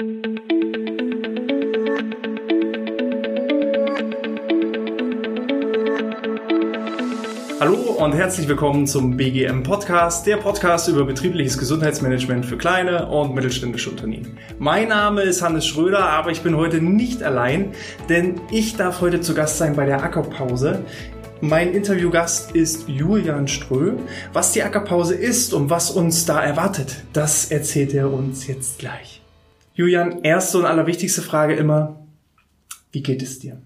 Hallo und herzlich willkommen zum BGM Podcast, der Podcast über betriebliches Gesundheitsmanagement für kleine und mittelständische Unternehmen. Mein Name ist Hannes Schröder, aber ich bin heute nicht allein, denn ich darf heute zu Gast sein bei der Ackerpause. Mein Interviewgast ist Julian Strö. Was die Ackerpause ist und was uns da erwartet, das erzählt er uns jetzt gleich. Julian, erste und allerwichtigste Frage immer, wie geht es dir?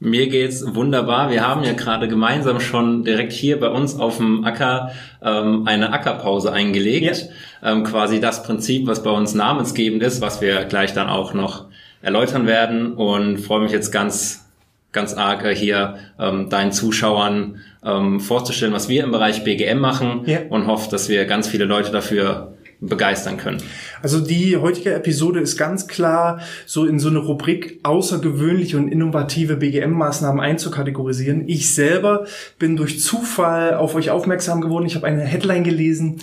Mir geht's wunderbar. Wir haben ja gerade gemeinsam schon direkt hier bei uns auf dem Acker ähm, eine Ackerpause eingelegt. Ja. Ähm, quasi das Prinzip, was bei uns namensgebend ist, was wir gleich dann auch noch erläutern werden. Und freue mich jetzt ganz, ganz arg äh, hier ähm, deinen Zuschauern ähm, vorzustellen, was wir im Bereich BGM machen ja. und hoffe, dass wir ganz viele Leute dafür begeistern können. Also die heutige Episode ist ganz klar so in so eine Rubrik außergewöhnliche und innovative BGM-Maßnahmen einzukategorisieren. Ich selber bin durch Zufall auf euch aufmerksam geworden. Ich habe eine Headline gelesen,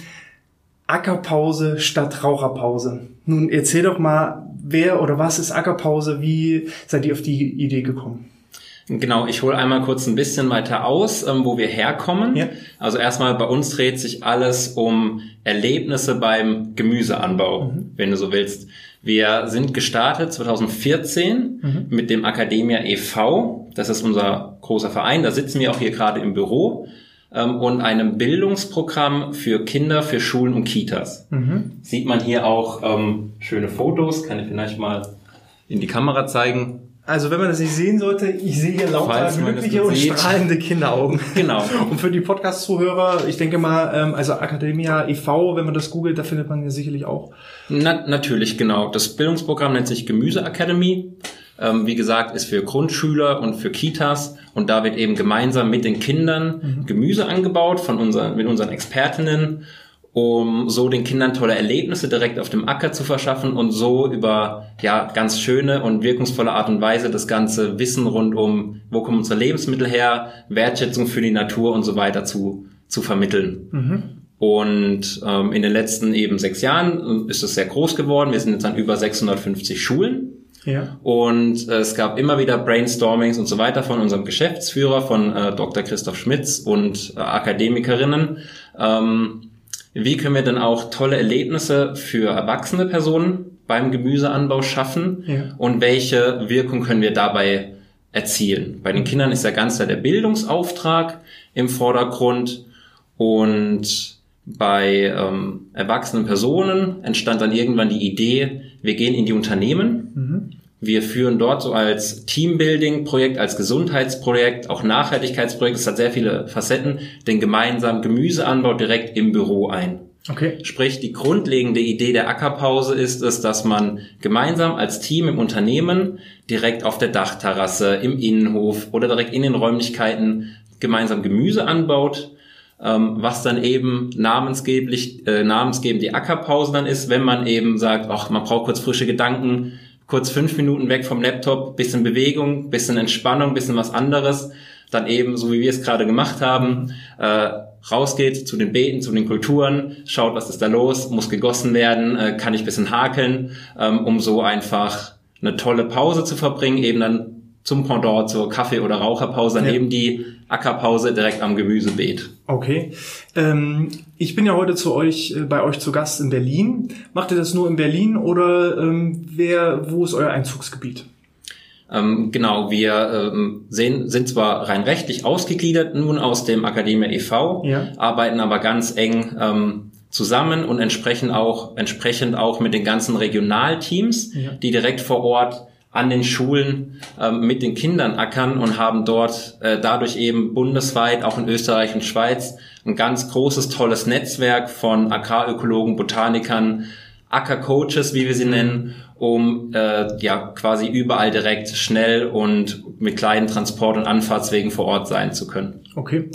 Ackerpause statt Raucherpause. Nun erzähl doch mal, wer oder was ist Ackerpause? Wie seid ihr auf die Idee gekommen? Genau, ich hole einmal kurz ein bisschen weiter aus, ähm, wo wir herkommen. Ja. Also erstmal bei uns dreht sich alles um Erlebnisse beim Gemüseanbau, mhm. wenn du so willst. Wir sind gestartet 2014 mhm. mit dem Academia e.V. Das ist unser großer Verein. Da sitzen wir auch hier gerade im Büro ähm, und einem Bildungsprogramm für Kinder, für Schulen und Kitas. Mhm. Sieht man hier auch ähm, schöne Fotos. Kann ich vielleicht mal in die Kamera zeigen. Also wenn man das nicht sehen sollte, ich sehe hier lauter glückliche und sieht. strahlende Kinderaugen. Genau. Und für die Podcast-Zuhörer, ich denke mal, ähm, also Academia e.V., wenn man das googelt, da findet man ja sicherlich auch. Na, natürlich, genau. Das Bildungsprogramm nennt sich Gemüse Academy. Ähm, wie gesagt, ist für Grundschüler und für Kitas. Und da wird eben gemeinsam mit den Kindern mhm. Gemüse angebaut von unseren, mit unseren Expertinnen um so den Kindern tolle Erlebnisse direkt auf dem Acker zu verschaffen und so über ja ganz schöne und wirkungsvolle Art und Weise das ganze Wissen rund um, wo kommen unsere Lebensmittel her, Wertschätzung für die Natur und so weiter zu, zu vermitteln. Mhm. Und ähm, in den letzten eben sechs Jahren ist es sehr groß geworden. Wir sind jetzt an über 650 Schulen. Ja. Und äh, es gab immer wieder Brainstormings und so weiter von unserem Geschäftsführer, von äh, Dr. Christoph Schmitz und äh, Akademikerinnen. Ähm, wie können wir denn auch tolle Erlebnisse für erwachsene Personen beim Gemüseanbau schaffen? Ja. Und welche Wirkung können wir dabei erzielen? Bei den Kindern ist ja ganz klar der Bildungsauftrag im Vordergrund und bei ähm, erwachsenen Personen entstand dann irgendwann die Idee, wir gehen in die Unternehmen mhm. Wir führen dort so als Teambuilding-Projekt, als Gesundheitsprojekt, auch Nachhaltigkeitsprojekt, es hat sehr viele Facetten, den gemeinsamen Gemüseanbau direkt im Büro ein. Okay. Sprich, die grundlegende Idee der Ackerpause ist es, dass man gemeinsam als Team im Unternehmen direkt auf der Dachterrasse, im Innenhof oder direkt in den Räumlichkeiten gemeinsam Gemüse anbaut, ähm, was dann eben namensgeblich, äh, namensgebend die Ackerpause dann ist, wenn man eben sagt, ach, man braucht kurz frische Gedanken, kurz fünf Minuten weg vom Laptop, bisschen Bewegung, bisschen Entspannung, bisschen was anderes, dann eben, so wie wir es gerade gemacht haben, äh, rausgeht zu den Beeten, zu den Kulturen, schaut, was ist da los, muss gegossen werden, äh, kann ich bisschen hakeln, ähm, um so einfach eine tolle Pause zu verbringen, eben dann zum Pendant zur Kaffee- oder Raucherpause, ja. eben die Ackerpause direkt am Gemüsebeet. Okay. Ähm, ich bin ja heute zu euch, äh, bei euch zu Gast in Berlin. Macht ihr das nur in Berlin oder ähm, wer, wo ist euer Einzugsgebiet? Ähm, genau, wir ähm, sehen, sind zwar rein rechtlich ausgegliedert nun aus dem Akademie e.V., ja. arbeiten aber ganz eng ähm, zusammen und entsprechend auch, entsprechend auch mit den ganzen Regionalteams, ja. die direkt vor Ort an den Schulen ähm, mit den Kindern ackern und haben dort äh, dadurch eben bundesweit, auch in Österreich und Schweiz, ein ganz großes, tolles Netzwerk von Agrarökologen, Botanikern, Ackercoaches, wie wir sie nennen, um äh, ja quasi überall direkt schnell und mit kleinen Transport- und Anfahrtswegen vor Ort sein zu können. Okay.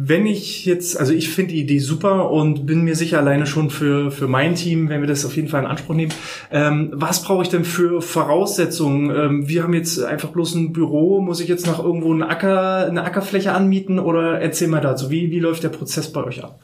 Wenn ich jetzt, also ich finde die Idee super und bin mir sicher alleine schon für, für mein Team, wenn wir das auf jeden Fall in Anspruch nehmen. Ähm, was brauche ich denn für Voraussetzungen? Ähm, wir haben jetzt einfach bloß ein Büro, muss ich jetzt noch irgendwo einen Acker, eine Ackerfläche anmieten oder erzähl mal dazu, wie, wie läuft der Prozess bei euch ab?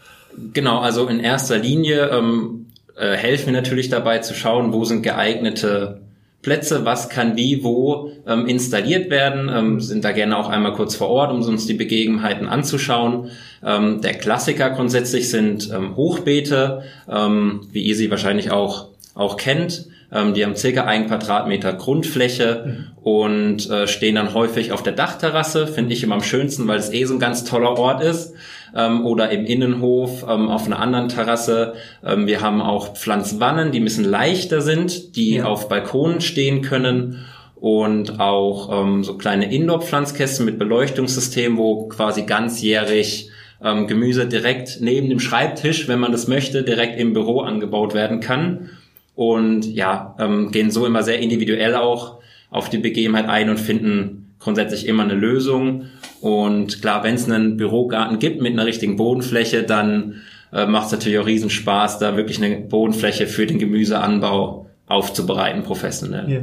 Genau, also in erster Linie ähm, äh, helfen wir natürlich dabei zu schauen, wo sind geeignete Plätze, was kann wie wo ähm, installiert werden, ähm, sind da gerne auch einmal kurz vor Ort, um uns die Begebenheiten anzuschauen. Ähm, der Klassiker grundsätzlich sind ähm, Hochbeete, ähm, wie ihr sie wahrscheinlich auch, auch kennt. Ähm, die haben circa ein Quadratmeter Grundfläche mhm. und äh, stehen dann häufig auf der Dachterrasse, finde ich immer am schönsten, weil es eh so ein ganz toller Ort ist ähm, oder im Innenhof ähm, auf einer anderen Terrasse. Ähm, wir haben auch Pflanzwannen, die ein bisschen leichter sind, die ja. auf Balkonen stehen können und auch ähm, so kleine Indoor-Pflanzkästen mit Beleuchtungssystem, wo quasi ganzjährig ähm, Gemüse direkt neben dem Schreibtisch, wenn man das möchte, direkt im Büro angebaut werden kann. Und ja, ähm, gehen so immer sehr individuell auch auf die Begebenheit ein und finden grundsätzlich immer eine Lösung. Und klar, wenn es einen Bürogarten gibt mit einer richtigen Bodenfläche, dann äh, macht es natürlich auch riesen Spaß, da wirklich eine Bodenfläche für den Gemüseanbau aufzubereiten, professionell. Ja.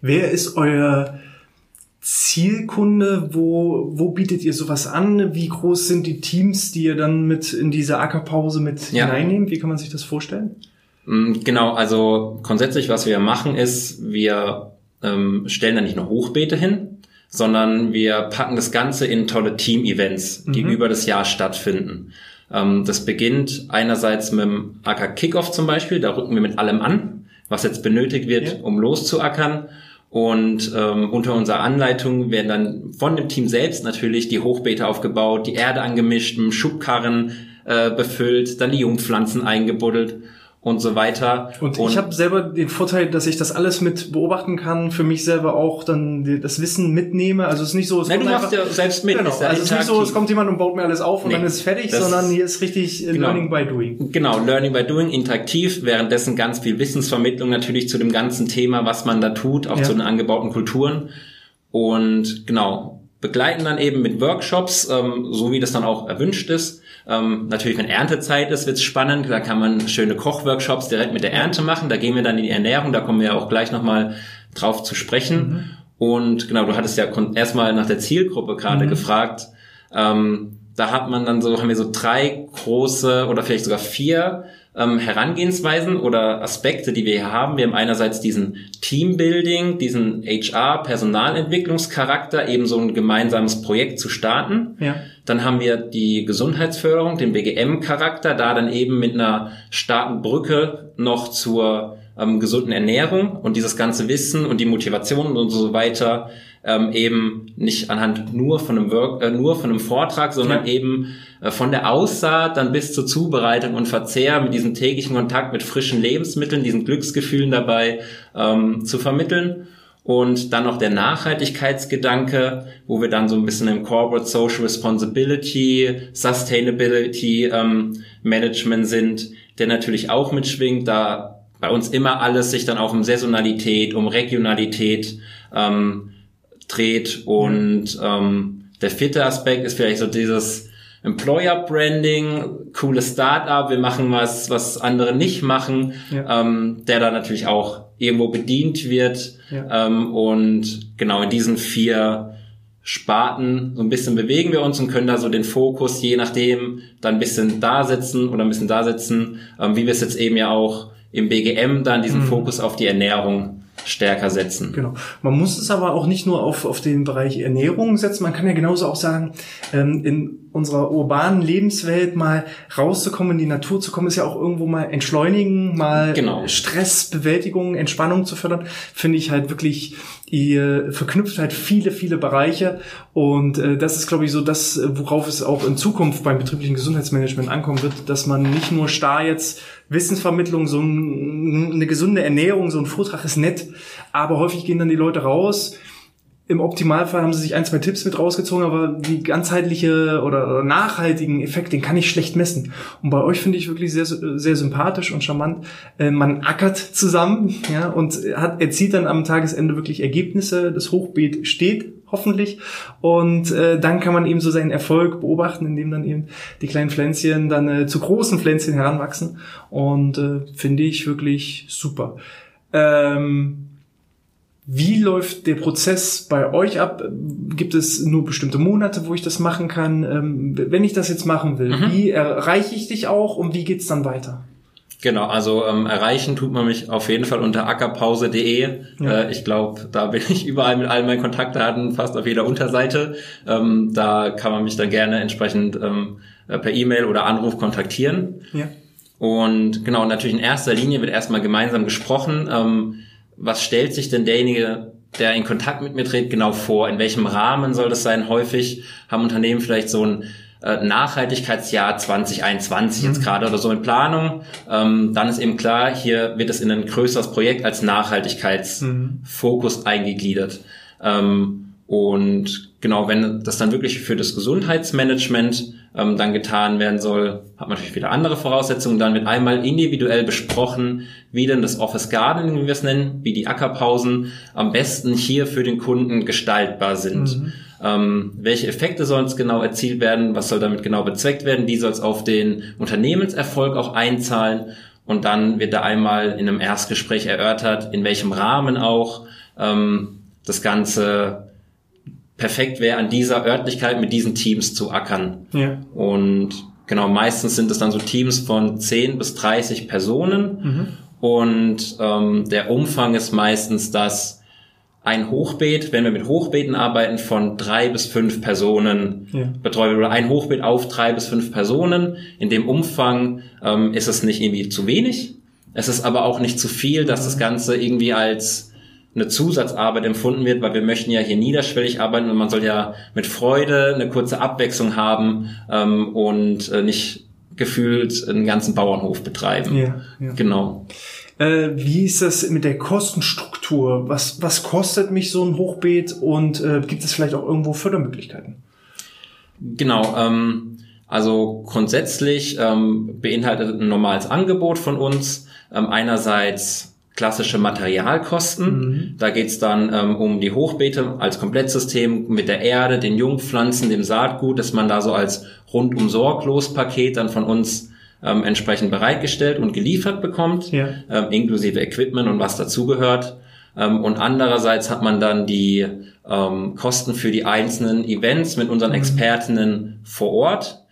Wer ist euer Zielkunde? Wo, wo bietet ihr sowas an? Wie groß sind die Teams, die ihr dann mit in diese Ackerpause mit ja. hineinnehmt? Wie kann man sich das vorstellen? Mm, genau, also grundsätzlich, was wir machen, ist, wir ähm, stellen da nicht nur Hochbeete hin, sondern wir packen das Ganze in tolle Team-Events, die mhm. über das Jahr stattfinden. Ähm, das beginnt einerseits mit dem Acker Kickoff zum Beispiel, da rücken wir mit allem an, was jetzt benötigt wird, ja. um loszuackern. Und ähm, unter unserer Anleitung werden dann von dem Team selbst natürlich die Hochbeete aufgebaut, die Erde angemischt, mit Schubkarren äh, befüllt, dann die Jungpflanzen eingebuddelt und so weiter. Und, und ich habe selber den Vorteil, dass ich das alles mit beobachten kann, für mich selber auch dann das Wissen mitnehme. Also es ist nicht so, es Nein, du machst ja selbst mit. Genau. Ja also es ist nicht so, es kommt jemand und baut mir alles auf und nee, dann ist es fertig, sondern hier ist richtig genau, Learning by Doing. Genau, Learning by Doing, interaktiv, währenddessen ganz viel Wissensvermittlung natürlich zu dem ganzen Thema, was man da tut, auch ja. zu den angebauten Kulturen. Und genau, begleiten dann eben mit Workshops, ähm, so wie das dann auch erwünscht ist ähm, natürlich, wenn Erntezeit ist, wird's spannend. Da kann man schöne Kochworkshops direkt mit der Ernte machen. Da gehen wir dann in die Ernährung. Da kommen wir auch gleich nochmal drauf zu sprechen. Mhm. Und genau, du hattest ja erstmal nach der Zielgruppe gerade mhm. gefragt. Ähm, da hat man dann so, haben wir so drei große oder vielleicht sogar vier ähm, Herangehensweisen oder Aspekte, die wir hier haben. Wir haben einerseits diesen Teambuilding, diesen HR-Personalentwicklungscharakter, eben so ein gemeinsames Projekt zu starten. Ja. Dann haben wir die Gesundheitsförderung, den BGM-Charakter, da dann eben mit einer starken Brücke noch zur ähm, gesunden Ernährung und dieses ganze Wissen und die Motivation und so weiter ähm, eben nicht anhand nur von einem Work, äh, nur von einem Vortrag, sondern ja. eben äh, von der Aussaat dann bis zur Zubereitung und Verzehr mit diesem täglichen Kontakt mit frischen Lebensmitteln, diesen Glücksgefühlen dabei ähm, zu vermitteln. Und dann noch der Nachhaltigkeitsgedanke, wo wir dann so ein bisschen im Corporate Social Responsibility, Sustainability ähm, Management sind, der natürlich auch mitschwingt, da bei uns immer alles sich dann auch um Saisonalität, um Regionalität ähm, dreht. Und ähm, der vierte Aspekt ist vielleicht so dieses Employer Branding, cooles Startup, wir machen was, was andere nicht machen, ja. ähm, der da natürlich auch irgendwo bedient wird. Ja. Ähm, und genau in diesen vier Sparten so ein bisschen bewegen wir uns und können da so den Fokus je nachdem dann ein bisschen da setzen oder ein bisschen da setzen, ähm, wie wir es jetzt eben ja auch im BGM dann diesen mhm. Fokus auf die Ernährung stärker setzen. Genau. Man muss es aber auch nicht nur auf, auf den Bereich Ernährung setzen. Man kann ja genauso auch sagen, ähm, in unserer urbanen Lebenswelt mal rauszukommen, in die Natur zu kommen, ist ja auch irgendwo mal entschleunigen, mal genau. Stressbewältigung, Entspannung zu fördern, finde ich halt wirklich, ihr verknüpft halt viele, viele Bereiche und äh, das ist, glaube ich, so das, worauf es auch in Zukunft beim betrieblichen Gesundheitsmanagement ankommen wird, dass man nicht nur starr jetzt Wissensvermittlung, so ein, eine gesunde Ernährung, so ein Vortrag ist nett, aber häufig gehen dann die Leute raus, im Optimalfall haben sie sich ein, zwei Tipps mit rausgezogen, aber die ganzheitliche oder, nachhaltigen Effekt, den kann ich schlecht messen. Und bei euch finde ich wirklich sehr, sehr sympathisch und charmant. Äh, man ackert zusammen, ja, und hat, erzielt dann am Tagesende wirklich Ergebnisse. Das Hochbeet steht, hoffentlich. Und äh, dann kann man eben so seinen Erfolg beobachten, indem dann eben die kleinen Pflänzchen dann äh, zu großen Pflänzchen heranwachsen. Und äh, finde ich wirklich super. Ähm, wie läuft der Prozess bei euch ab? Gibt es nur bestimmte Monate, wo ich das machen kann? Ähm, wenn ich das jetzt machen will, mhm. wie erreiche ich dich auch und wie geht's dann weiter? Genau, also ähm, erreichen tut man mich auf jeden Fall unter ackerpause.de. Ja. Äh, ich glaube, da bin ich überall mit all meinen Kontaktdaten, fast auf jeder Unterseite. Ähm, da kann man mich dann gerne entsprechend ähm, äh, per E-Mail oder Anruf kontaktieren. Ja. Und genau, natürlich in erster Linie wird erstmal gemeinsam gesprochen. Ähm, was stellt sich denn derjenige, der in Kontakt mit mir tritt, genau vor? In welchem Rahmen soll das sein? Häufig haben Unternehmen vielleicht so ein äh, Nachhaltigkeitsjahr 2021 jetzt mhm. gerade oder so in Planung, ähm, dann ist eben klar, hier wird es in ein größeres Projekt als Nachhaltigkeitsfokus mhm. eingegliedert. Ähm, und genau, wenn das dann wirklich für das Gesundheitsmanagement ähm, dann getan werden soll, hat man natürlich wieder andere Voraussetzungen. Dann wird einmal individuell besprochen, wie denn das Office Gardening, wie wir es nennen, wie die Ackerpausen am besten hier für den Kunden gestaltbar sind. Mhm. Ähm, welche Effekte sollen es genau erzielt werden? Was soll damit genau bezweckt werden? Wie soll es auf den Unternehmenserfolg auch einzahlen? Und dann wird da einmal in einem Erstgespräch erörtert, in welchem Rahmen auch ähm, das Ganze perfekt wäre, an dieser Örtlichkeit mit diesen Teams zu ackern. Ja. Und genau, meistens sind es dann so Teams von 10 bis 30 Personen. Mhm. Und ähm, der Umfang ist meistens das, ein Hochbeet, wenn wir mit Hochbeeten arbeiten, von drei bis fünf Personen ja. betreuen oder ein Hochbeet auf drei bis fünf Personen. In dem Umfang ähm, ist es nicht irgendwie zu wenig. Es ist aber auch nicht zu viel, dass das Ganze irgendwie als eine Zusatzarbeit empfunden wird, weil wir möchten ja hier niederschwellig arbeiten und man soll ja mit Freude eine kurze Abwechslung haben ähm, und äh, nicht gefühlt einen ganzen Bauernhof betreiben. Ja, ja. Genau. Äh, wie ist das mit der Kostenstruktur? Was, was kostet mich so ein Hochbeet und äh, gibt es vielleicht auch irgendwo Fördermöglichkeiten? Genau, ähm, also grundsätzlich ähm, beinhaltet ein normales Angebot von uns ähm, einerseits klassische Materialkosten. Mhm. Da geht's dann ähm, um die Hochbeete als Komplettsystem mit der Erde, den Jungpflanzen, dem Saatgut, dass man da so als rundum sorglos Paket dann von uns ähm, entsprechend bereitgestellt und geliefert bekommt, ja. ähm, inklusive Equipment und was dazugehört. Ähm, und andererseits hat man dann die ähm, Kosten für die einzelnen Events mit unseren mhm. Expertinnen vor Ort,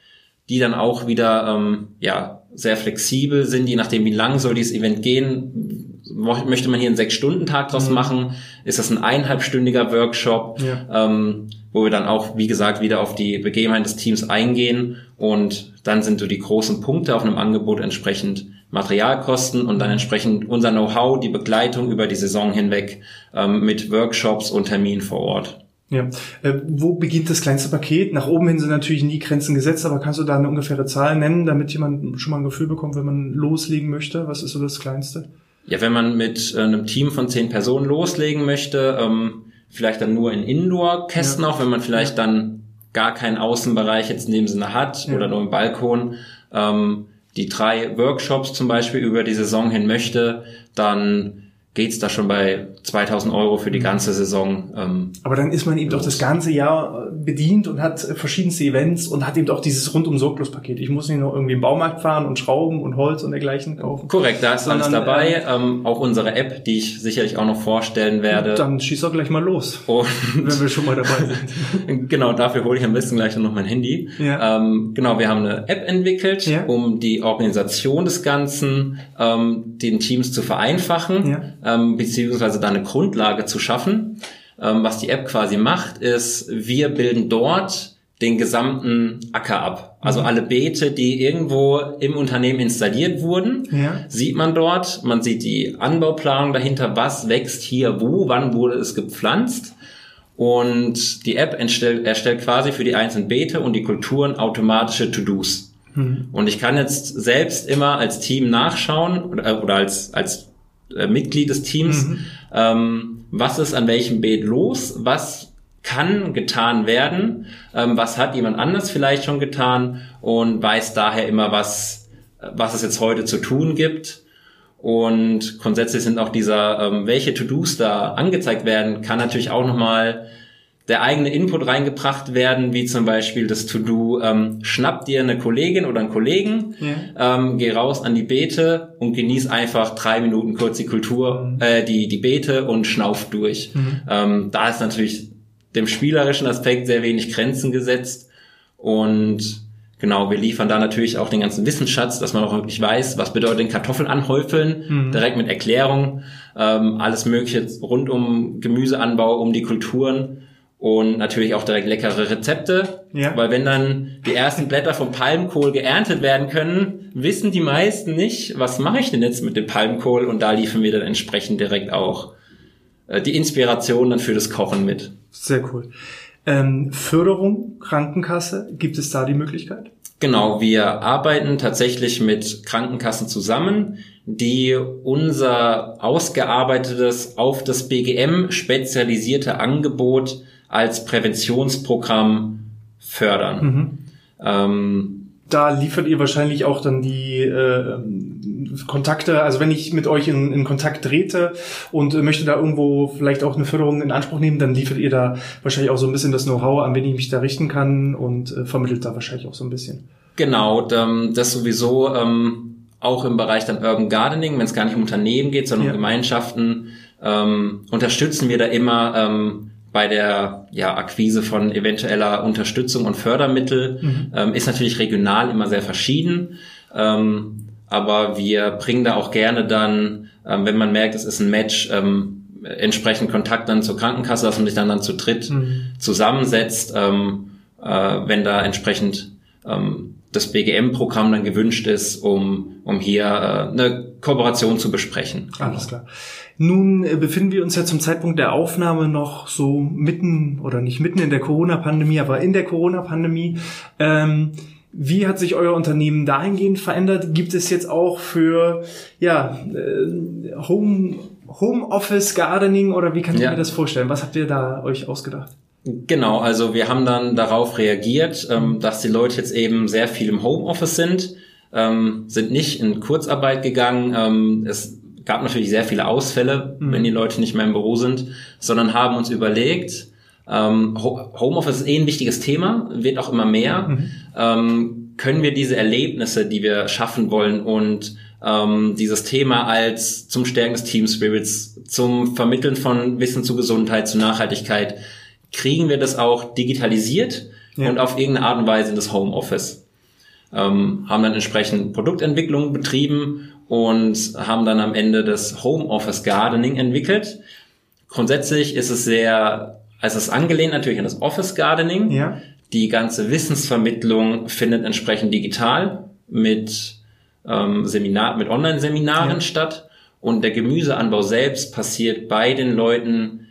die dann auch wieder ähm, ja sehr flexibel sind, je nachdem wie lang soll dieses Event gehen. Möchte man hier einen Sechs-Stunden-Tag draus mhm. machen? Ist das ein eineinhalbstündiger Workshop? Ja. Ähm, wo wir dann auch, wie gesagt, wieder auf die Begebenheit des Teams eingehen und dann sind so die großen Punkte auf einem Angebot entsprechend Materialkosten und dann entsprechend unser Know-how, die Begleitung über die Saison hinweg ähm, mit Workshops und Terminen vor Ort. Ja. Äh, wo beginnt das kleinste Paket? Nach oben hin sind natürlich nie Grenzen gesetzt, aber kannst du da eine ungefähre Zahl nennen, damit jemand schon mal ein Gefühl bekommt, wenn man loslegen möchte? Was ist so das Kleinste? Ja, wenn man mit äh, einem Team von zehn Personen loslegen möchte, ähm, vielleicht dann nur in Indoor-Kästen ja. auch, wenn man vielleicht ja. dann gar keinen Außenbereich jetzt in dem Sinne hat ja. oder nur im Balkon, ähm, die drei Workshops zum Beispiel über die Saison hin möchte, dann geht's da schon bei 2000 Euro für die mhm. ganze Saison. Ähm, Aber dann ist man eben los. doch das ganze Jahr bedient und hat verschiedenste Events und hat eben auch dieses rundum sorglos Paket. Ich muss nicht nur irgendwie im Baumarkt fahren und Schrauben und Holz und dergleichen kaufen. Korrekt, da ist alles dabei. Äh, ähm, auch unsere App, die ich sicherlich auch noch vorstellen werde. Dann schieß doch gleich mal los, und wenn wir schon mal dabei sind. genau, dafür hole ich am besten gleich noch mein Handy. Ja. Ähm, genau, wir haben eine App entwickelt, ja. um die Organisation des Ganzen ähm, den Teams zu vereinfachen. Ja ähm, beziehungsweise da eine Grundlage zu schaffen. Ähm, was die App quasi macht, ist, wir bilden dort den gesamten Acker ab. Also mhm. alle Beete, die irgendwo im Unternehmen installiert wurden, ja. sieht man dort. Man sieht die Anbauplanung dahinter, was wächst hier wo, wann wurde es gepflanzt. Und die App erstellt, erstellt quasi für die einzelnen Beete und die Kulturen automatische To-Dos. Mhm. Und ich kann jetzt selbst immer als Team nachschauen oder, oder als, als äh, Mitglied des Teams, mhm. ähm, was ist an welchem Beet los, was kann getan werden, ähm, was hat jemand anders vielleicht schon getan und weiß daher immer, was, was es jetzt heute zu tun gibt. Und grundsätzlich sind auch dieser, ähm, welche To-Dos da angezeigt werden, kann natürlich auch nochmal der eigene Input reingebracht werden, wie zum Beispiel das To-Do, ähm, schnapp dir eine Kollegin oder einen Kollegen, ja. ähm, geh raus an die Beete und genieß einfach drei Minuten kurz die Kultur, mhm. äh, die, die Beete und schnauf durch. Mhm. Ähm, da ist natürlich dem spielerischen Aspekt sehr wenig Grenzen gesetzt und Genau, wir liefern da natürlich auch den ganzen Wissensschatz, dass man auch wirklich weiß, was bedeutet den Kartoffeln anhäufeln, mhm. direkt mit Erklärung, ähm, alles Mögliche rund um Gemüseanbau, um die Kulturen und natürlich auch direkt leckere Rezepte, ja. weil wenn dann die ersten Blätter vom Palmkohl geerntet werden können, wissen die meisten nicht, was mache ich denn jetzt mit dem Palmkohl und da liefern wir dann entsprechend direkt auch äh, die Inspiration dann für das Kochen mit. Sehr cool. Ähm, Förderung, Krankenkasse, gibt es da die Möglichkeit? Genau, wir arbeiten tatsächlich mit Krankenkassen zusammen, die unser ausgearbeitetes auf das BGM spezialisierte Angebot als Präventionsprogramm fördern. Mhm. Ähm, da liefert ihr wahrscheinlich auch dann die äh, Kontakte, also wenn ich mit euch in, in Kontakt trete und möchte da irgendwo vielleicht auch eine Förderung in Anspruch nehmen, dann liefert ihr da wahrscheinlich auch so ein bisschen das Know-how, an wen ich mich da richten kann und äh, vermittelt da wahrscheinlich auch so ein bisschen. Genau, das sowieso ähm, auch im Bereich dann Urban Gardening, wenn es gar nicht um Unternehmen geht, sondern ja. um Gemeinschaften, ähm, unterstützen wir da immer ähm, bei der ja, Akquise von eventueller Unterstützung und Fördermittel mhm. ähm, ist natürlich regional immer sehr verschieden. Ähm, aber wir bringen da auch gerne dann, ähm, wenn man merkt, es ist ein Match, ähm, entsprechend Kontakt dann zur Krankenkasse, dass man sich dann, dann zu dritt mhm. zusammensetzt, ähm, äh, wenn da entsprechend ähm, das BGM-Programm dann gewünscht ist, um, um hier äh, eine Kooperation zu besprechen. Alles klar. Nun äh, befinden wir uns ja zum Zeitpunkt der Aufnahme noch so mitten oder nicht mitten in der Corona-Pandemie, aber in der Corona-Pandemie. Ähm, wie hat sich euer Unternehmen dahingehend verändert? Gibt es jetzt auch für ja, äh, Home, Home Office Gardening oder wie kann ich ja. mir das vorstellen? Was habt ihr da euch ausgedacht? Genau, also wir haben dann darauf reagiert, ähm, dass die Leute jetzt eben sehr viel im Homeoffice sind, ähm, sind nicht in Kurzarbeit gegangen. Ähm, es gab natürlich sehr viele Ausfälle, mhm. wenn die Leute nicht mehr im Büro sind, sondern haben uns überlegt, ähm, Homeoffice ist eh ein wichtiges Thema, wird auch immer mehr. Mhm. Ähm, können wir diese Erlebnisse, die wir schaffen wollen und ähm, dieses Thema als zum Stärken des Team Spirits, zum Vermitteln von Wissen zu Gesundheit, zu Nachhaltigkeit, kriegen wir das auch digitalisiert ja. und auf irgendeine Art und Weise in das Homeoffice. Ähm, haben dann entsprechend Produktentwicklung betrieben und haben dann am Ende das Homeoffice Gardening entwickelt. Grundsätzlich ist es sehr, also es ist angelehnt natürlich an das Office Gardening. Ja. Die ganze Wissensvermittlung findet entsprechend digital mit ähm, Seminar, mit Online-Seminaren ja. statt. Und der Gemüseanbau selbst passiert bei den Leuten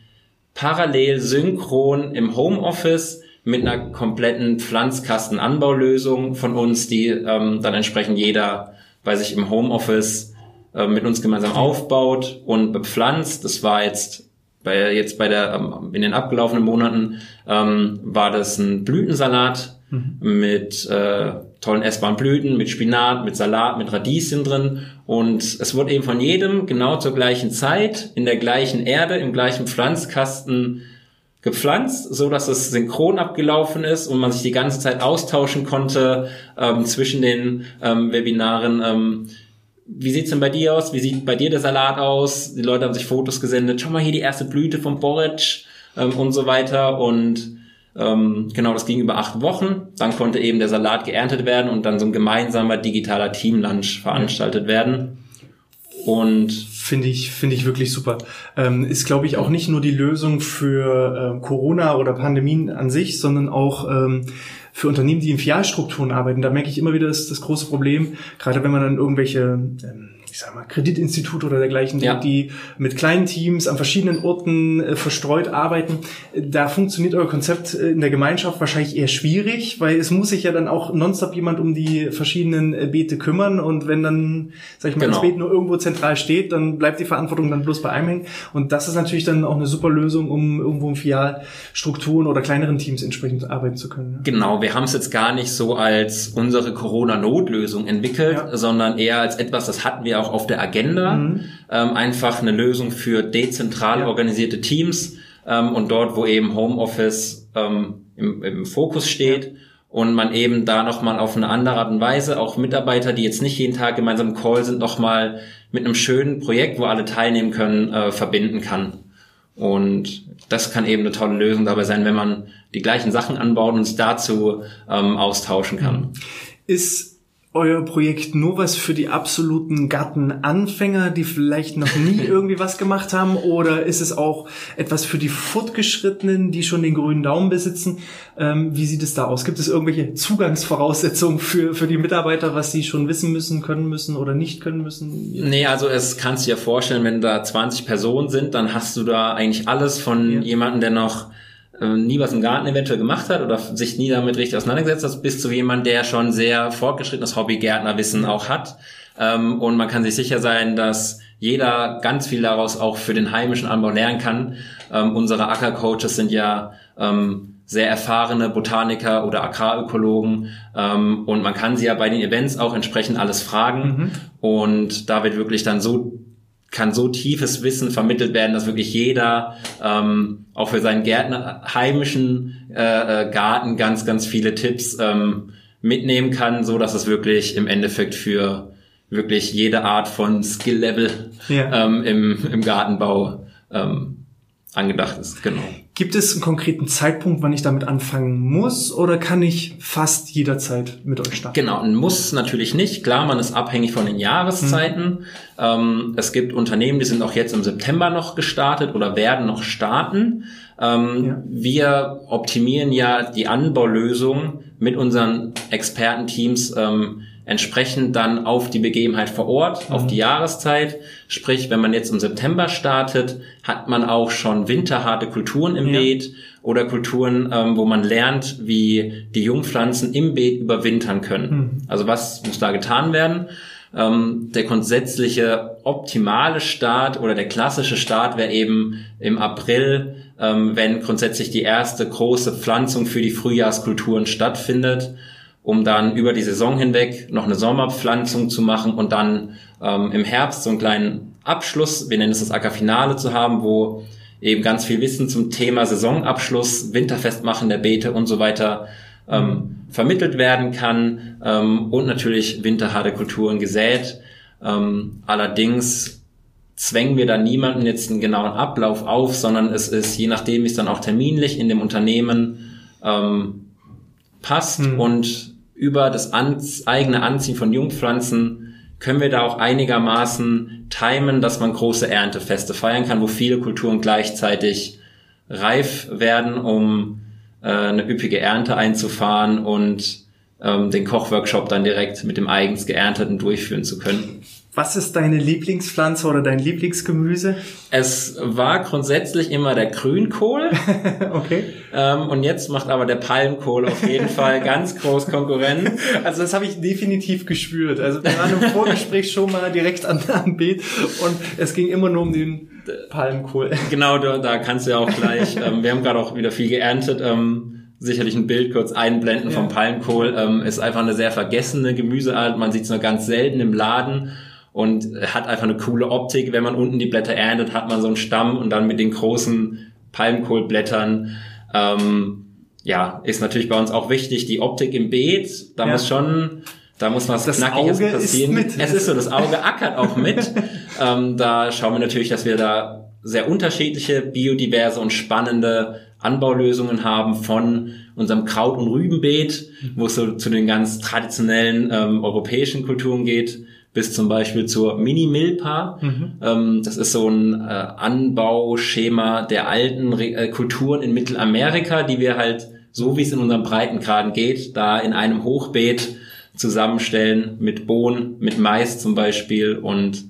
parallel synchron im Homeoffice mit einer kompletten Pflanzkastenanbaulösung von uns, die ähm, dann entsprechend jeder bei sich im Homeoffice äh, mit uns gemeinsam aufbaut und bepflanzt. Das war jetzt bei jetzt bei der ähm, in den abgelaufenen Monaten ähm, war das ein Blütensalat mhm. mit äh, tollen essbaren Blüten, mit Spinat, mit Salat, mit Radieschen drin. Und es wurde eben von jedem genau zur gleichen Zeit, in der gleichen Erde, im gleichen Pflanzkasten gepflanzt, so dass es synchron abgelaufen ist und man sich die ganze Zeit austauschen konnte ähm, zwischen den ähm, Webinaren. Ähm, wie sieht's denn bei dir aus? Wie sieht bei dir der Salat aus? Die Leute haben sich Fotos gesendet. Schau mal hier die erste Blüte vom Boric ähm, und so weiter. Und ähm, genau, das ging über acht Wochen. Dann konnte eben der Salat geerntet werden und dann so ein gemeinsamer digitaler Teamlunch veranstaltet werden. Und finde ich finde ich wirklich super. Ähm, ist glaube ich auch nicht nur die Lösung für äh, Corona oder Pandemien an sich, sondern auch ähm, für Unternehmen, die in Filialstrukturen arbeiten. Da merke ich immer wieder das, das große Problem, gerade wenn man dann irgendwelche ähm, ich sag mal, Kreditinstitut oder dergleichen, ja. die mit kleinen Teams an verschiedenen Orten äh, verstreut arbeiten. Da funktioniert euer Konzept äh, in der Gemeinschaft wahrscheinlich eher schwierig, weil es muss sich ja dann auch nonstop jemand um die verschiedenen äh, Beete kümmern und wenn dann, sag ich mal, genau. das Beet nur irgendwo zentral steht, dann bleibt die Verantwortung dann bloß bei einem hängen. Und das ist natürlich dann auch eine super Lösung, um irgendwo in Filialstrukturen oder kleineren Teams entsprechend arbeiten zu können. Genau, wir haben es jetzt gar nicht so als unsere Corona-Notlösung entwickelt, ja. sondern eher als etwas, das hatten wir auch auch auf der Agenda. Mhm. Ähm, einfach eine Lösung für dezentral ja. organisierte Teams ähm, und dort, wo eben Homeoffice ähm, im, im Fokus steht. Ja. Und man eben da nochmal auf eine andere Art und Weise auch Mitarbeiter, die jetzt nicht jeden Tag gemeinsam im Call sind, nochmal mit einem schönen Projekt, wo alle teilnehmen können, äh, verbinden kann. Und das kann eben eine tolle Lösung dabei sein, wenn man die gleichen Sachen anbaut und sich dazu ähm, austauschen kann. Ist euer Projekt nur was für die absoluten Gartenanfänger, die vielleicht noch nie irgendwie was gemacht haben? Oder ist es auch etwas für die Fortgeschrittenen, die schon den grünen Daumen besitzen? Ähm, wie sieht es da aus? Gibt es irgendwelche Zugangsvoraussetzungen für, für die Mitarbeiter, was sie schon wissen müssen, können müssen oder nicht können müssen? Nee, also es kannst du dir vorstellen, wenn da 20 Personen sind, dann hast du da eigentlich alles von ja. jemandem, der noch nie was im Garten eventuell gemacht hat oder sich nie damit richtig auseinandergesetzt hat, bis zu jemand, der schon sehr fortgeschrittenes Hobbygärtnerwissen auch hat. Ähm, und man kann sich sicher sein, dass jeder ganz viel daraus auch für den heimischen Anbau lernen kann. Ähm, unsere Ackercoaches sind ja ähm, sehr erfahrene Botaniker oder Agrarökologen und man kann sie ja bei den Events auch entsprechend alles fragen mhm. und da wird wirklich dann so kann so tiefes Wissen vermittelt werden, dass wirklich jeder ähm, auch für seinen Gärtner heimischen äh, äh, Garten ganz, ganz viele Tipps ähm, mitnehmen kann, so dass es wirklich im Endeffekt für wirklich jede Art von Skill-Level ja. ähm, im, im Gartenbau ähm, angedacht ist. Genau. Gibt es einen konkreten Zeitpunkt, wann ich damit anfangen muss oder kann ich fast jederzeit mit euch starten? Genau, ein muss natürlich nicht. Klar, man ist abhängig von den Jahreszeiten. Mhm. Ähm, es gibt Unternehmen, die sind auch jetzt im September noch gestartet oder werden noch starten. Ähm, ja. Wir optimieren ja die Anbaulösung mit unseren Expertenteams ähm, entsprechend dann auf die Begebenheit vor Ort, mhm. auf die Jahreszeit. Sprich, wenn man jetzt im September startet, hat man auch schon winterharte Kulturen im ja. Beet oder Kulturen, ähm, wo man lernt, wie die Jungpflanzen im Beet überwintern können. Mhm. Also was muss da getan werden? Ähm, der grundsätzliche optimale Start oder der klassische Start wäre eben im April, ähm, wenn grundsätzlich die erste große Pflanzung für die Frühjahrskulturen stattfindet um dann über die Saison hinweg noch eine Sommerpflanzung zu machen und dann ähm, im Herbst so einen kleinen Abschluss, wir nennen es das Ackerfinale zu haben, wo eben ganz viel Wissen zum Thema Saisonabschluss, Winterfestmachen der Beete und so weiter ähm, vermittelt werden kann ähm, und natürlich winterharte Kulturen gesät. Ähm, allerdings zwängen wir da niemanden jetzt einen genauen Ablauf auf, sondern es ist, je nachdem, wie es dann auch terminlich in dem Unternehmen ähm, passt hm. und über das an, eigene Anziehen von Jungpflanzen können wir da auch einigermaßen timen, dass man große Erntefeste feiern kann, wo viele Kulturen gleichzeitig reif werden, um äh, eine üppige Ernte einzufahren und ähm, den Kochworkshop dann direkt mit dem eigens geernteten durchführen zu können. Was ist deine Lieblingspflanze oder dein Lieblingsgemüse? Es war grundsätzlich immer der Grünkohl. okay. Ähm, und jetzt macht aber der Palmkohl auf jeden Fall ganz groß Konkurrenz. Also das habe ich definitiv gespürt. Also wir waren im Vorgespräch schon mal direkt an, am Beet und es ging immer nur um den Palmkohl. Genau, da, da kannst du ja auch gleich, ähm, wir haben gerade auch wieder viel geerntet, ähm, sicherlich ein Bild kurz einblenden ja. vom Palmkohl. Ähm, ist einfach eine sehr vergessene Gemüseart. Man sieht es nur ganz selten im Laden und hat einfach eine coole Optik. Wenn man unten die Blätter erntet, hat man so einen Stamm und dann mit den großen Palmkohlblättern. Ähm, ja, ist natürlich bei uns auch wichtig, die Optik im Beet. Da ja. muss schon, da muss was das Knackiges Auge passieren. Ist. Es ist so, das Auge ackert auch mit. ähm, da schauen wir natürlich, dass wir da sehr unterschiedliche, biodiverse und spannende Anbaulösungen haben von unserem Kraut- und Rübenbeet, wo es so zu den ganz traditionellen ähm, europäischen Kulturen geht, bis zum Beispiel zur Mini-Milpa. Mhm. Ähm, das ist so ein äh, Anbauschema der alten Re äh, Kulturen in Mittelamerika, die wir halt, so wie es in unserem Breitengraden geht, da in einem Hochbeet zusammenstellen mit Bohnen, mit Mais zum Beispiel und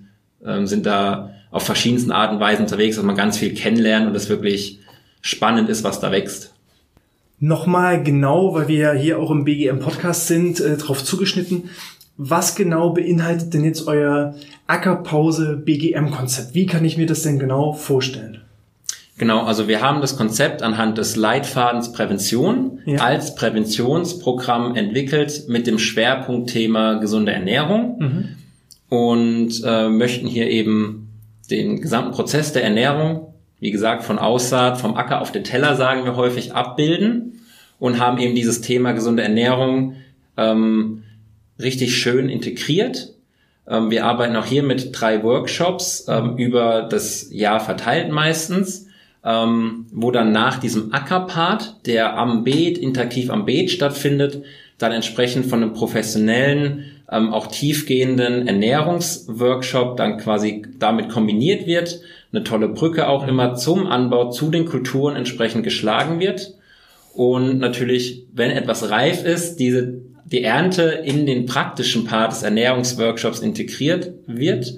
ähm, sind da auf verschiedensten Arten und Weisen unterwegs, dass man ganz viel kennenlernt und es wirklich spannend ist, was da wächst. Nochmal genau, weil wir ja hier auch im BGM Podcast sind, äh, drauf zugeschnitten. Was genau beinhaltet denn jetzt euer Ackerpause BGM-Konzept? Wie kann ich mir das denn genau vorstellen? Genau, also wir haben das Konzept anhand des Leitfadens Prävention ja. als Präventionsprogramm entwickelt mit dem Schwerpunktthema gesunde Ernährung mhm. und äh, möchten hier eben den gesamten Prozess der Ernährung, wie gesagt, von Aussaat, vom Acker auf den Teller, sagen wir häufig, abbilden und haben eben dieses Thema gesunde Ernährung ähm, richtig schön integriert. Ähm, wir arbeiten auch hier mit drei Workshops ähm, über das Jahr verteilt meistens. ähm, wo dann nach diesem Ackerpart, der am Beet, interaktiv am Beet stattfindet, dann entsprechend von einem professionellen, ähm, auch tiefgehenden Ernährungsworkshop dann quasi damit kombiniert wird, eine tolle Brücke auch immer zum Anbau, zu den Kulturen entsprechend geschlagen wird. Und natürlich, wenn etwas reif ist, diese, die Ernte in den praktischen Part des Ernährungsworkshops integriert wird.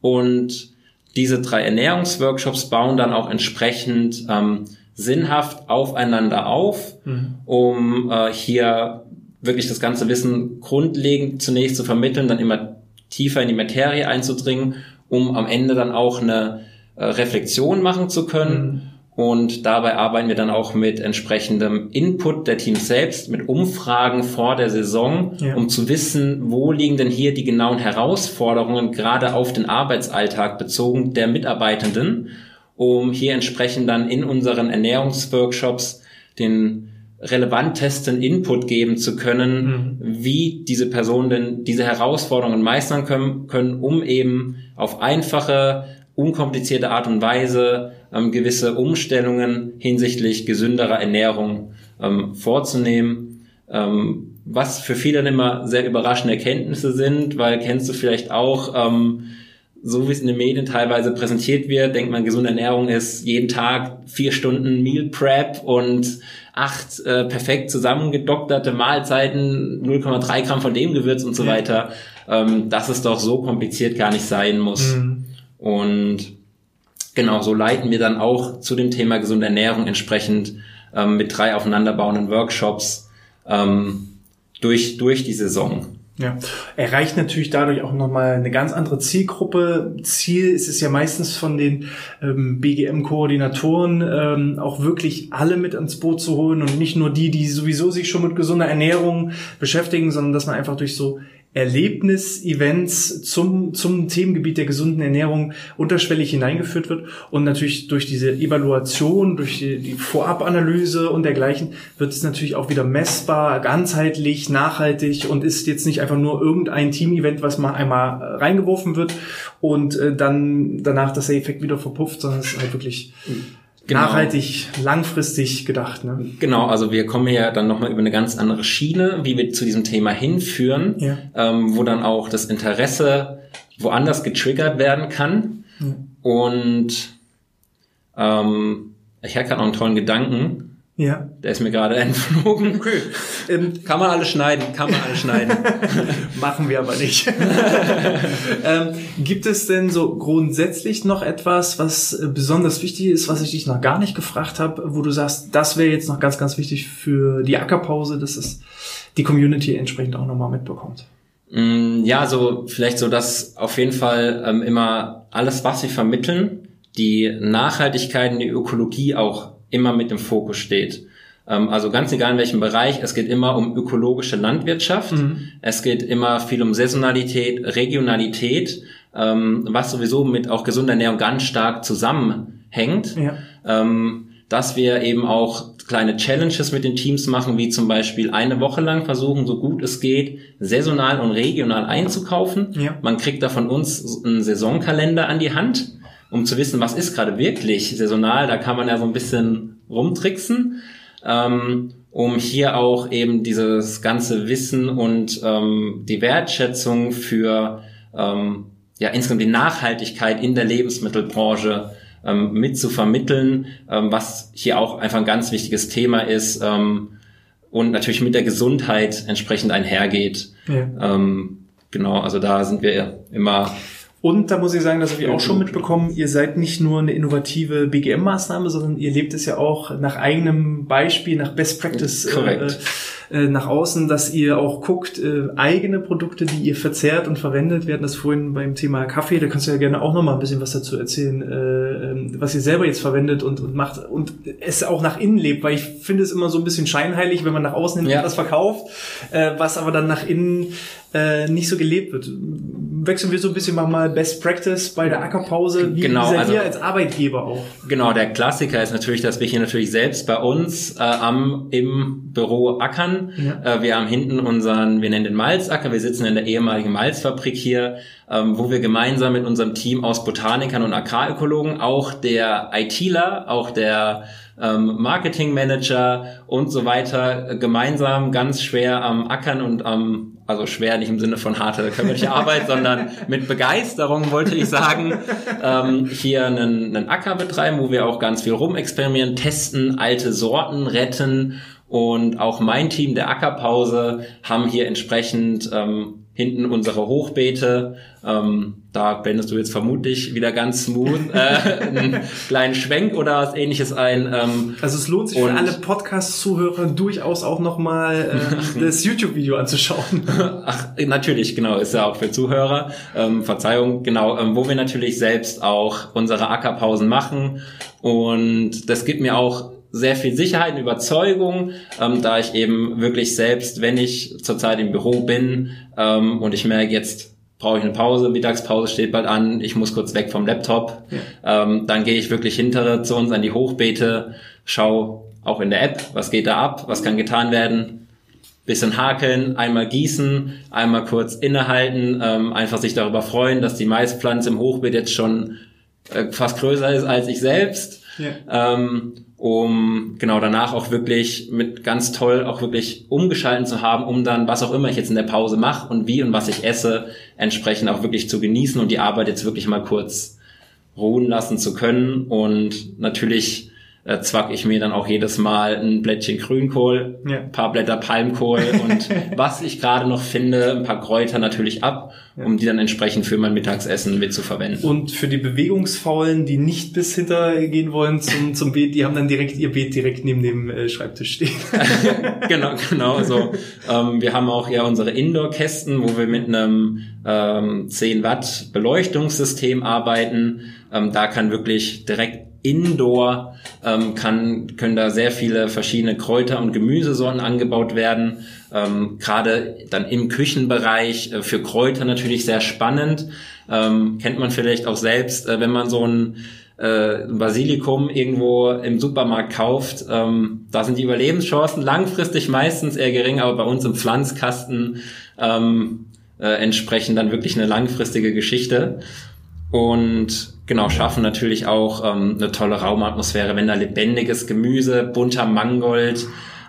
Und diese drei Ernährungsworkshops bauen dann auch entsprechend ähm, sinnhaft aufeinander auf, mhm. um äh, hier wirklich das ganze Wissen grundlegend zunächst zu vermitteln, dann immer tiefer in die Materie einzudringen, um am Ende dann auch eine äh, Reflexion machen zu können. Und dabei arbeiten wir dann auch mit entsprechendem Input der Teams selbst, mit Umfragen vor der Saison, ja. um zu wissen, wo liegen denn hier die genauen Herausforderungen gerade auf den Arbeitsalltag bezogen der Mitarbeitenden, um hier entsprechend dann in unseren Ernährungsworkshops den relevantesten Input geben zu können, mhm. wie diese Personen denn diese Herausforderungen meistern können, können, um eben auf einfache, unkomplizierte Art und Weise ähm, gewisse Umstellungen hinsichtlich gesünderer Ernährung ähm, vorzunehmen. Ähm, was für viele dann immer sehr überraschende Erkenntnisse sind, weil kennst du vielleicht auch, ähm, so wie es in den Medien teilweise präsentiert wird, denkt man, gesunde Ernährung ist jeden Tag vier Stunden Meal Prep und acht äh, perfekt zusammengedokterte Mahlzeiten, 0,3 Gramm von dem Gewürz und so weiter, ähm, dass es doch so kompliziert gar nicht sein muss. Mhm. Und genau, so leiten wir dann auch zu dem Thema gesunde Ernährung entsprechend ähm, mit drei aufeinanderbauenden Workshops ähm, durch, durch die Saison. Ja, erreicht natürlich dadurch auch nochmal eine ganz andere Zielgruppe. Ziel ist es ja meistens von den ähm, BGM-Koordinatoren ähm, auch wirklich alle mit ans Boot zu holen und nicht nur die, die sowieso sich schon mit gesunder Ernährung beschäftigen, sondern dass man einfach durch so Erlebnis-Events zum, zum Themengebiet der gesunden Ernährung unterschwellig hineingeführt wird. Und natürlich durch diese Evaluation, durch die, die Vorabanalyse und dergleichen wird es natürlich auch wieder messbar, ganzheitlich, nachhaltig und ist jetzt nicht einfach nur irgendein Team-Event, was mal einmal reingeworfen wird und äh, dann danach, dass der Effekt wieder verpufft, sondern es ist halt wirklich genau. nachhaltig, langfristig gedacht. Ne? Genau, also wir kommen ja dann nochmal über eine ganz andere Schiene, wie wir zu diesem Thema hinführen, ja. ähm, wo dann auch das Interesse woanders getriggert werden kann. Ja. Und ähm, ich hatte gerade noch einen tollen Gedanken. Ja. Der ist mir gerade entflogen. Okay. Ähm, kann man alles schneiden, kann man alles schneiden. Machen wir aber nicht. ähm, gibt es denn so grundsätzlich noch etwas, was äh, besonders wichtig ist, was ich dich noch gar nicht gefragt habe, wo du sagst, das wäre jetzt noch ganz, ganz wichtig für die Ackerpause, dass es die Community entsprechend auch nochmal mitbekommt? Mm, ja, so vielleicht so, dass auf jeden Fall ähm, immer alles, was wir vermitteln, die Nachhaltigkeit und die Ökologie auch immer mit im Fokus steht. Ähm, also ganz egal in welchem Bereich, es geht immer um ökologische Landwirtschaft, mhm. es geht immer viel um Saisonalität, Regionalität, ähm, was sowieso mit auch gesunder Ernährung ganz stark zusammenhängt. Ja. Ähm, dass wir eben auch kleine Challenges mit den Teams machen, wie zum Beispiel eine Woche lang versuchen, so gut es geht, saisonal und regional einzukaufen. Ja. Man kriegt da von uns einen Saisonkalender an die Hand um zu wissen, was ist gerade wirklich saisonal. Da kann man ja so ein bisschen rumtricksen, ähm, um hier auch eben dieses ganze Wissen und ähm, die Wertschätzung für ähm, ja insgesamt die Nachhaltigkeit in der Lebensmittelbranche ähm, mit zu vermitteln, ähm, was hier auch einfach ein ganz wichtiges Thema ist ähm, und natürlich mit der Gesundheit entsprechend einhergeht. Ja. Ähm, genau, also da sind wir immer und da muss ich sagen, das habe ich auch schon mitbekommen, ihr seid nicht nur eine innovative BGM-Maßnahme, sondern ihr lebt es ja auch nach eigenem Beispiel, nach Best Practice äh, äh, nach außen, dass ihr auch guckt, äh, eigene Produkte, die ihr verzehrt und verwendet. Wir hatten das vorhin beim Thema Kaffee, da kannst du ja gerne auch noch mal ein bisschen was dazu erzählen, äh, ähm, was ihr selber jetzt verwendet und, und macht und es auch nach innen lebt, weil ich finde es immer so ein bisschen scheinheilig, wenn man nach außen hin ja. etwas verkauft, äh, was aber dann nach innen äh, nicht so gelebt wird. Wechseln wir so ein bisschen mal Best Practice bei der Ackerpause. Wie genau, also, ihr als Arbeitgeber auch? Genau, der Klassiker ist natürlich, dass wir hier natürlich selbst bei uns äh, am im Büro ackern. Ja. Äh, wir haben hinten unseren, wir nennen den Malzacker, wir sitzen in der ehemaligen Malzfabrik hier. Äh, ähm, wo wir gemeinsam mit unserem Team aus Botanikern und Agrarökologen, auch der ITler, auch der ähm, Marketingmanager und so weiter gemeinsam ganz schwer am Ackern und am, also schwer nicht im Sinne von harte körperliche Arbeit, sondern mit Begeisterung wollte ich sagen, ähm, hier einen, einen Acker betreiben, wo wir auch ganz viel rumexperimentieren, testen, alte Sorten retten. Und auch mein Team der Ackerpause haben hier entsprechend ähm, hinten unsere Hochbeete. Ähm, da blendest du jetzt vermutlich wieder ganz smooth äh, einen kleinen Schwenk oder was ähnliches ein. Ähm, also es lohnt sich für alle Podcast-Zuhörer durchaus auch nochmal äh, das YouTube-Video anzuschauen. Ach, natürlich, genau, ist ja auch für Zuhörer. Ähm, Verzeihung, genau, ähm, wo wir natürlich selbst auch unsere Ackerpausen machen. Und das gibt mir auch sehr viel Sicherheit und Überzeugung, ähm, da ich eben wirklich selbst, wenn ich zurzeit im Büro bin ähm, und ich merke, jetzt brauche ich eine Pause, Mittagspause steht bald an, ich muss kurz weg vom Laptop, ja. ähm, dann gehe ich wirklich hintere zu uns an die Hochbeete, schau auch in der App, was geht da ab, was kann getan werden, bisschen hakeln, einmal gießen, einmal kurz innehalten, ähm, einfach sich darüber freuen, dass die Maispflanze im Hochbeet jetzt schon äh, fast größer ist als ich selbst. Ja. Ähm, um genau danach auch wirklich mit ganz toll auch wirklich umgeschalten zu haben, um dann was auch immer ich jetzt in der Pause mache und wie und was ich esse, entsprechend auch wirklich zu genießen und die Arbeit jetzt wirklich mal kurz ruhen lassen zu können und natürlich äh, zwack ich mir dann auch jedes Mal ein Blättchen Grünkohl, ja. ein paar Blätter Palmkohl und was ich gerade noch finde, ein paar Kräuter natürlich ab, ja. um die dann entsprechend für mein Mittagsessen mit zu verwenden. Und für die Bewegungsfaulen, die nicht bis hinter gehen wollen zum, zum Beet, die haben dann direkt ihr Beet direkt neben dem äh, Schreibtisch stehen. genau, genau so. Ähm, wir haben auch ja unsere Indoor-Kästen, wo wir mit einem ähm, 10 Watt Beleuchtungssystem arbeiten. Ähm, da kann wirklich direkt Indoor ähm, kann, können da sehr viele verschiedene Kräuter- und Gemüsesorten angebaut werden. Ähm, Gerade dann im Küchenbereich äh, für Kräuter natürlich sehr spannend. Ähm, kennt man vielleicht auch selbst, äh, wenn man so ein äh, Basilikum irgendwo im Supermarkt kauft, ähm, da sind die Überlebenschancen langfristig meistens eher gering, aber bei uns im Pflanzkasten ähm, äh, entsprechend dann wirklich eine langfristige Geschichte. Und genau, schaffen natürlich auch ähm, eine tolle Raumatmosphäre, wenn da lebendiges Gemüse, bunter Mangold,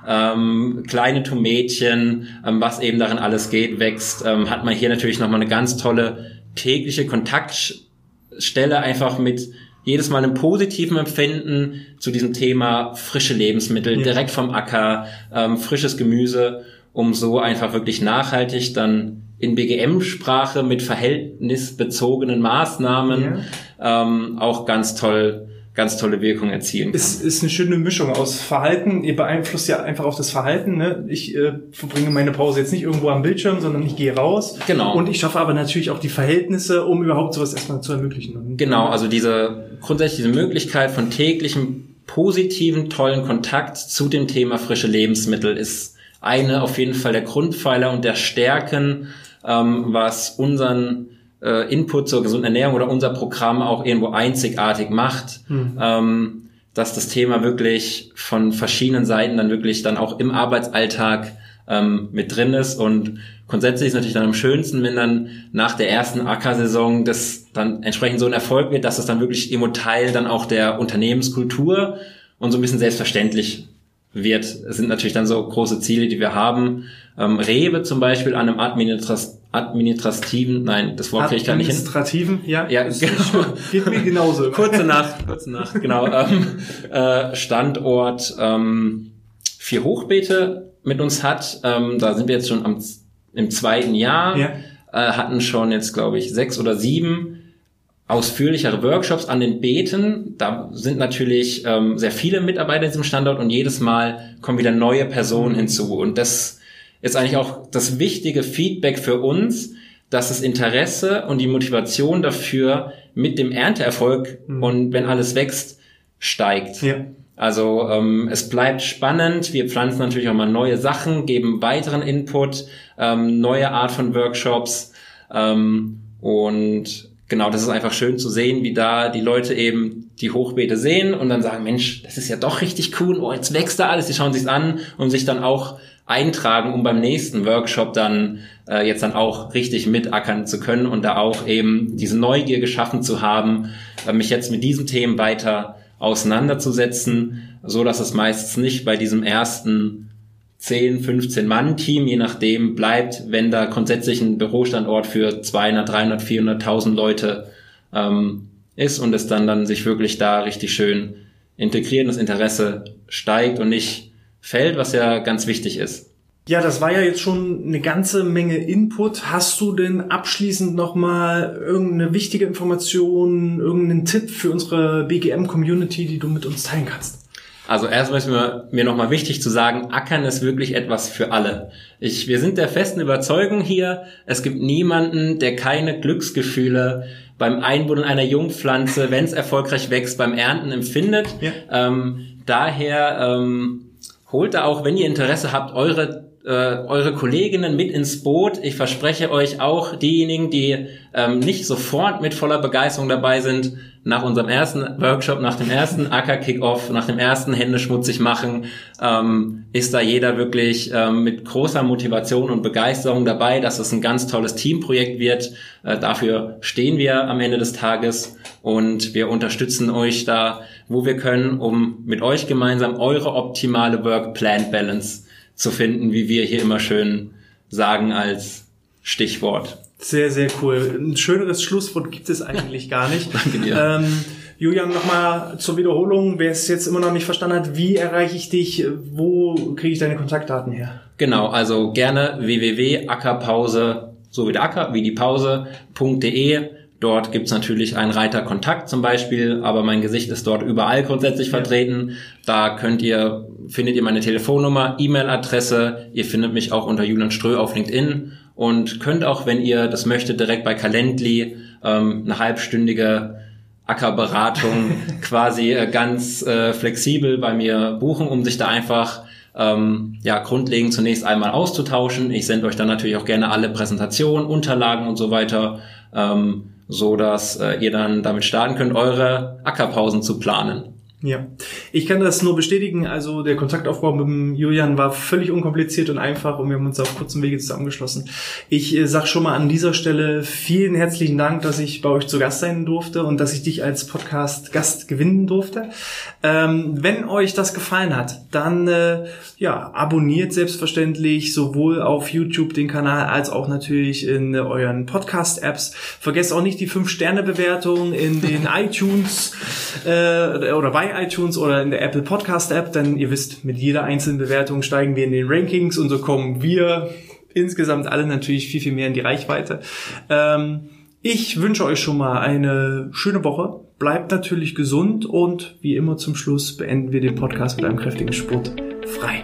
ähm, kleine Tomätchen, ähm, was eben darin alles geht, wächst, ähm, hat man hier natürlich nochmal eine ganz tolle tägliche Kontaktstelle, einfach mit jedes Mal einem positiven Empfinden zu diesem Thema frische Lebensmittel, ja. direkt vom Acker, ähm, frisches Gemüse, um so einfach wirklich nachhaltig dann in BGM-Sprache mit verhältnisbezogenen Maßnahmen ja. ähm, auch ganz toll ganz tolle Wirkung erzielen kann. Es ist eine schöne Mischung aus Verhalten. Ihr beeinflusst ja einfach auch das Verhalten. Ne? Ich äh, verbringe meine Pause jetzt nicht irgendwo am Bildschirm, sondern ich gehe raus. Genau. Und ich schaffe aber natürlich auch die Verhältnisse, um überhaupt sowas erstmal zu ermöglichen. Genau, also diese grundsätzlich diese Möglichkeit von täglichem positiven, tollen Kontakt zu dem Thema frische Lebensmittel ist eine auf jeden Fall der Grundpfeiler und der Stärken ähm, was unseren äh, Input zur gesunden Ernährung oder unser Programm auch irgendwo einzigartig macht. Mhm. Ähm, dass das Thema wirklich von verschiedenen Seiten dann wirklich dann auch im Arbeitsalltag ähm, mit drin ist und grundsätzlich ist natürlich dann am schönsten, wenn dann nach der ersten Ackersaison das dann entsprechend so ein Erfolg wird, dass es dann wirklich immer Teil dann auch der Unternehmenskultur und so ein bisschen selbstverständlich wird. Es sind natürlich dann so große Ziele, die wir haben, ähm, Rewe zum Beispiel an einem Administras administrativen, nein, das Wort kriege ich gar nicht hin. Administrativen, ja. Ja, genau. Geht mir genauso. kurze Nacht, kurze Nacht, genau. Ähm, äh, Standort ähm, vier Hochbeete mit uns hat. Ähm, da sind wir jetzt schon am, im zweiten Jahr. Ja. Äh, hatten schon jetzt, glaube ich, sechs oder sieben ausführlichere Workshops an den Beeten. Da sind natürlich ähm, sehr viele Mitarbeiter in diesem Standort und jedes Mal kommen wieder neue Personen hinzu. Und das ist eigentlich auch das wichtige Feedback für uns, dass das Interesse und die Motivation dafür mit dem Ernteerfolg mhm. und wenn alles wächst, steigt. Ja. Also ähm, es bleibt spannend. Wir pflanzen natürlich auch mal neue Sachen, geben weiteren Input, ähm, neue Art von Workshops ähm, und genau, das ist einfach schön zu sehen, wie da die Leute eben die Hochbeete sehen und dann sagen, Mensch, das ist ja doch richtig cool, oh, jetzt wächst da alles, die schauen sich's an und sich dann auch eintragen, um beim nächsten Workshop dann äh, jetzt dann auch richtig mitackern zu können und da auch eben diese Neugier geschaffen zu haben, äh, mich jetzt mit diesen Themen weiter auseinanderzusetzen, so dass es meistens nicht bei diesem ersten 10, 15 Mann Team, je nachdem bleibt, wenn da grundsätzlich ein Bürostandort für 200, 300, 400.000 Leute ähm, ist und es dann dann sich wirklich da richtig schön integrieren, das Interesse steigt und nicht fällt, was ja ganz wichtig ist. Ja, das war ja jetzt schon eine ganze Menge Input. Hast du denn abschließend nochmal irgendeine wichtige Information, irgendeinen Tipp für unsere BGM-Community, die du mit uns teilen kannst? Also erstmal ist mir, mir nochmal wichtig zu sagen, Ackern ist wirklich etwas für alle. Ich, wir sind der festen Überzeugung hier, es gibt niemanden, der keine Glücksgefühle beim Einbuddeln einer Jungpflanze, wenn es erfolgreich wächst, beim Ernten empfindet. Ja. Ähm, daher ähm, holt da auch, wenn ihr Interesse habt, eure äh, eure Kolleginnen mit ins Boot. Ich verspreche euch auch diejenigen, die ähm, nicht sofort mit voller Begeisterung dabei sind, nach unserem ersten Workshop, nach dem ersten Acker-Kickoff, nach dem ersten Hände schmutzig machen, ähm, ist da jeder wirklich ähm, mit großer Motivation und Begeisterung dabei, dass es ein ganz tolles Teamprojekt wird. Äh, dafür stehen wir am Ende des Tages und wir unterstützen euch da, wo wir können, um mit euch gemeinsam eure optimale Work-Plan-Balance zu finden, wie wir hier immer schön sagen als Stichwort. Sehr, sehr cool. Ein schöneres Schlusswort gibt es eigentlich gar nicht. Danke dir. Ähm, Julian, nochmal zur Wiederholung, wer es jetzt immer noch nicht verstanden hat, wie erreiche ich dich, wo kriege ich deine Kontaktdaten her? Genau, also gerne www.ackerpause, so wie der Acker, wie die Pause.de Dort gibt's natürlich einen Reiter Kontakt zum Beispiel, aber mein Gesicht ist dort überall grundsätzlich vertreten. Da könnt ihr, findet ihr meine Telefonnummer, E-Mail-Adresse, ihr findet mich auch unter Julian Strö auf LinkedIn und könnt auch, wenn ihr das möchtet, direkt bei Calendly ähm, eine halbstündige Ackerberatung quasi äh, ganz äh, flexibel bei mir buchen, um sich da einfach ähm, ja grundlegend zunächst einmal auszutauschen. Ich sende euch dann natürlich auch gerne alle Präsentationen, Unterlagen und so weiter. Ähm, so dass äh, ihr dann damit starten könnt, eure Ackerpausen zu planen. Ja, ich kann das nur bestätigen. Also der Kontaktaufbau mit dem Julian war völlig unkompliziert und einfach und wir haben uns auf kurzem Wege zusammengeschlossen. Ich äh, sag schon mal an dieser Stelle vielen herzlichen Dank, dass ich bei euch zu Gast sein durfte und dass ich dich als Podcast-Gast gewinnen durfte. Ähm, wenn euch das gefallen hat, dann äh, ja abonniert selbstverständlich sowohl auf YouTube den Kanal als auch natürlich in äh, euren Podcast-Apps. Vergesst auch nicht die 5-Sterne-Bewertung in den iTunes äh, oder iTunes oder in der Apple Podcast App, denn ihr wisst, mit jeder einzelnen Bewertung steigen wir in den Rankings und so kommen wir insgesamt alle natürlich viel, viel mehr in die Reichweite. Ähm, ich wünsche euch schon mal eine schöne Woche. Bleibt natürlich gesund und wie immer zum Schluss beenden wir den Podcast mit einem kräftigen Spurt frei.